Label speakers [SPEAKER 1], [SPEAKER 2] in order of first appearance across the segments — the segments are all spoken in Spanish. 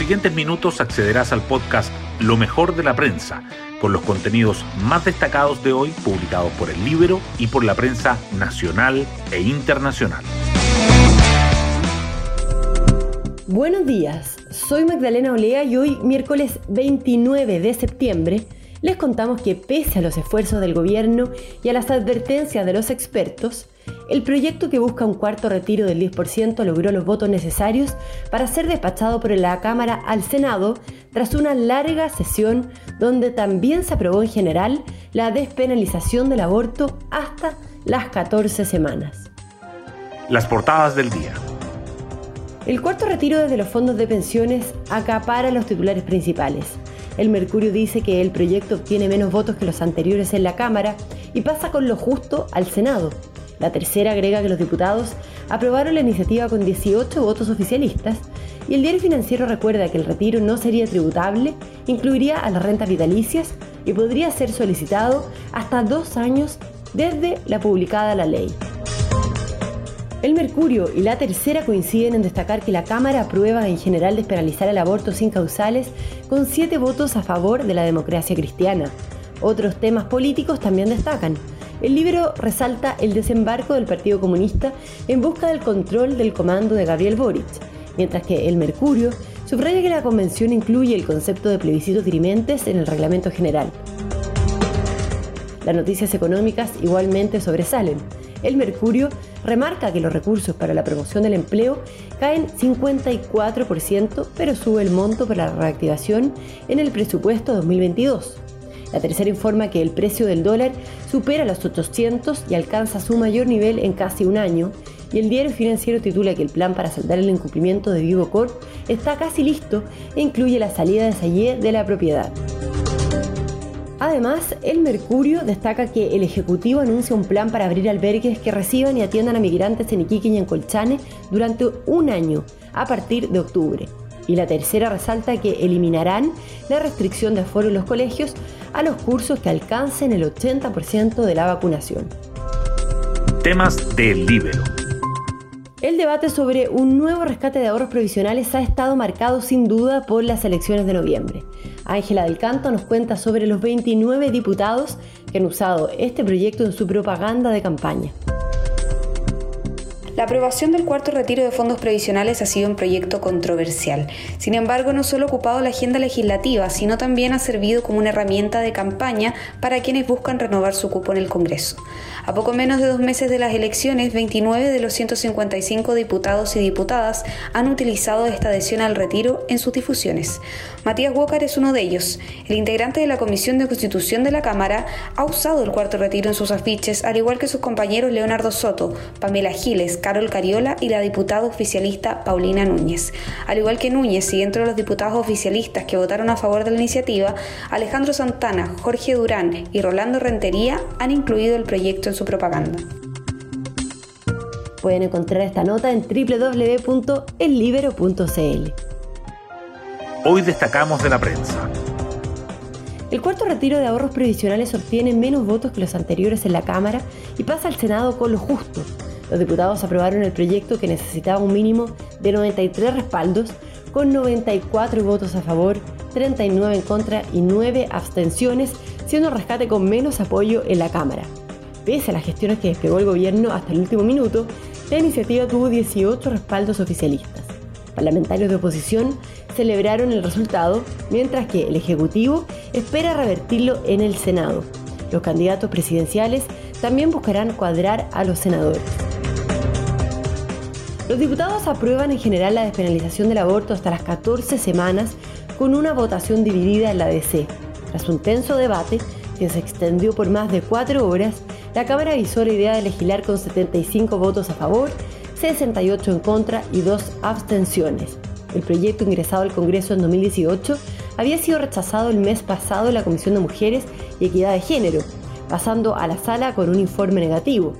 [SPEAKER 1] siguientes minutos accederás al podcast Lo mejor de la prensa, con los contenidos más destacados de hoy publicados por el libro y por la prensa nacional e internacional.
[SPEAKER 2] Buenos días, soy Magdalena Olea y hoy, miércoles 29 de septiembre, les contamos que pese a los esfuerzos del gobierno y a las advertencias de los expertos, el proyecto que busca un cuarto retiro del 10% logró los votos necesarios para ser despachado por la Cámara al Senado tras una larga sesión donde también se aprobó en general la despenalización del aborto hasta las 14 semanas.
[SPEAKER 1] Las portadas del día.
[SPEAKER 2] El cuarto retiro desde los fondos de pensiones acapara los titulares principales. El Mercurio dice que el proyecto obtiene menos votos que los anteriores en la Cámara y pasa con lo justo al Senado. La tercera agrega que los diputados aprobaron la iniciativa con 18 votos oficialistas y el diario financiero recuerda que el retiro no sería tributable, incluiría a las rentas vitalicias y podría ser solicitado hasta dos años desde la publicada la ley. El Mercurio y la tercera coinciden en destacar que la Cámara aprueba en general despenalizar el aborto sin causales con siete votos a favor de la democracia cristiana. Otros temas políticos también destacan. El libro resalta el desembarco del Partido Comunista en busca del control del comando de Gabriel Boric, mientras que el Mercurio subraya que la convención incluye el concepto de plebiscitos dirimentes en el reglamento general. Las noticias económicas igualmente sobresalen. El Mercurio remarca que los recursos para la promoción del empleo caen 54%, pero sube el monto para la reactivación en el presupuesto 2022. La tercera informa que el precio del dólar supera los 800 y alcanza su mayor nivel en casi un año, y el diario financiero titula que el plan para saldar el incumplimiento de Vivo Corp está casi listo e incluye la salida de Sayé de la propiedad. Además, el Mercurio destaca que el Ejecutivo anuncia un plan para abrir albergues que reciban y atiendan a migrantes en Iquique y en Colchane durante un año, a partir de octubre. Y la tercera resalta que eliminarán la restricción de aforo en los colegios a los cursos que alcancen el 80% de la vacunación.
[SPEAKER 1] Temas del libro.
[SPEAKER 2] El debate sobre un nuevo rescate de ahorros provisionales ha estado marcado sin duda por las elecciones de noviembre. Ángela del Canto nos cuenta sobre los 29 diputados que han usado este proyecto en su propaganda de campaña.
[SPEAKER 3] La aprobación del cuarto retiro de fondos previsionales ha sido un proyecto controversial. Sin embargo, no solo ha ocupado la agenda legislativa, sino también ha servido como una herramienta de campaña para quienes buscan renovar su cupo en el Congreso. A poco menos de dos meses de las elecciones, 29 de los 155 diputados y diputadas han utilizado esta adhesión al retiro en sus difusiones. Matías Walker es uno de ellos. El integrante de la Comisión de Constitución de la Cámara ha usado el cuarto retiro en sus afiches, al igual que sus compañeros Leonardo Soto, Pamela Giles, Carol Cariola y la diputada oficialista Paulina Núñez. Al igual que Núñez y dentro de los diputados oficialistas que votaron a favor de la iniciativa, Alejandro Santana, Jorge Durán y Rolando Rentería han incluido el proyecto en su propaganda.
[SPEAKER 2] Pueden encontrar esta nota en www.ellibero.cl.
[SPEAKER 1] Hoy destacamos de la prensa.
[SPEAKER 2] El cuarto retiro de ahorros previsionales obtiene menos votos que los anteriores en la Cámara y pasa al Senado con lo justo, los diputados aprobaron el proyecto que necesitaba un mínimo de 93 respaldos, con 94 votos a favor, 39 en contra y 9 abstenciones, siendo el rescate con menos apoyo en la Cámara. Pese a las gestiones que desplegó el gobierno hasta el último minuto, la iniciativa tuvo 18 respaldos oficialistas. Parlamentarios de oposición celebraron el resultado, mientras que el Ejecutivo espera revertirlo en el Senado. Los candidatos presidenciales también buscarán cuadrar a los senadores. Los diputados aprueban en general la despenalización del aborto hasta las 14 semanas con una votación dividida en la DC. Tras un tenso debate que se extendió por más de cuatro horas, la Cámara avisó la idea de legislar con 75 votos a favor, 68 en contra y dos abstenciones. El proyecto ingresado al Congreso en 2018 había sido rechazado el mes pasado en la Comisión de Mujeres y Equidad de Género, pasando a la sala con un informe negativo.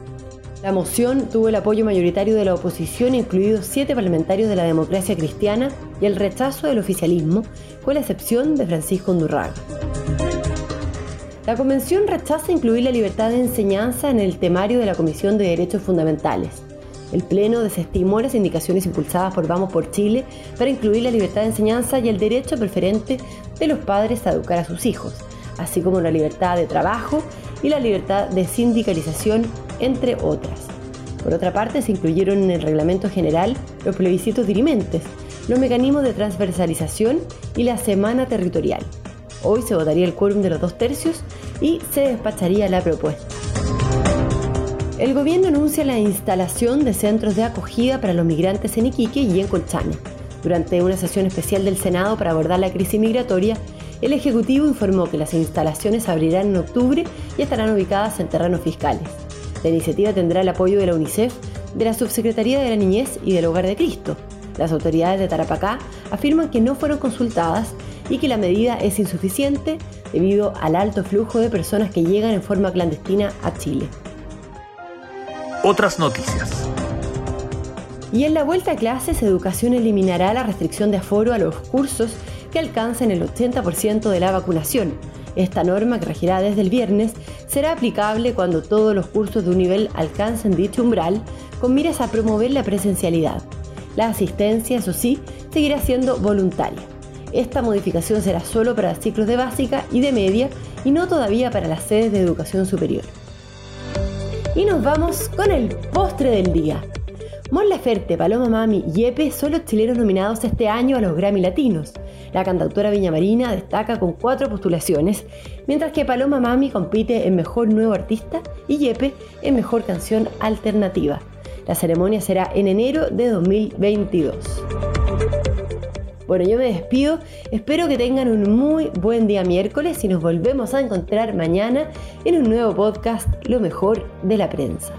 [SPEAKER 2] La moción tuvo el apoyo mayoritario de la oposición, incluidos siete parlamentarios de la democracia cristiana, y el rechazo del oficialismo, con la excepción de Francisco Undurraga. La convención rechaza incluir la libertad de enseñanza en el temario de la Comisión de Derechos Fundamentales. El Pleno desestimó las indicaciones impulsadas por Vamos por Chile para incluir la libertad de enseñanza y el derecho preferente de los padres a educar a sus hijos, así como la libertad de trabajo y la libertad de sindicalización, entre otras. Por otra parte, se incluyeron en el reglamento general los plebiscitos dirimentes, los mecanismos de transversalización y la semana territorial. Hoy se votaría el quórum de los dos tercios y se despacharía la propuesta. El gobierno anuncia la instalación de centros de acogida para los migrantes en Iquique y en Colchane. Durante una sesión especial del Senado para abordar la crisis migratoria, el Ejecutivo informó que las instalaciones abrirán en octubre y estarán ubicadas en terrenos fiscales. La iniciativa tendrá el apoyo de la UNICEF, de la Subsecretaría de la Niñez y del Hogar de Cristo. Las autoridades de Tarapacá afirman que no fueron consultadas y que la medida es insuficiente debido al alto flujo de personas que llegan en forma clandestina a Chile.
[SPEAKER 1] Otras noticias.
[SPEAKER 2] Y en la vuelta a clases, Educación eliminará la restricción de aforo a los cursos que alcancen el 80% de la vacunación. Esta norma, que regirá desde el viernes, será aplicable cuando todos los cursos de un nivel alcancen dicho umbral, con miras a promover la presencialidad. La asistencia, eso sí, seguirá siendo voluntaria. Esta modificación será solo para ciclos de básica y de media y no todavía para las sedes de educación superior. Y nos vamos con el postre del día. Mon Laferte, Paloma Mami y Epe son los chilenos nominados este año a los Grammy Latinos. La cantautora Viñamarina destaca con cuatro postulaciones, mientras que Paloma Mami compite en Mejor Nuevo Artista y Yepe en Mejor Canción Alternativa. La ceremonia será en enero de 2022. Bueno, yo me despido. Espero que tengan un muy buen día miércoles y nos volvemos a encontrar mañana en un nuevo podcast, Lo mejor de la prensa.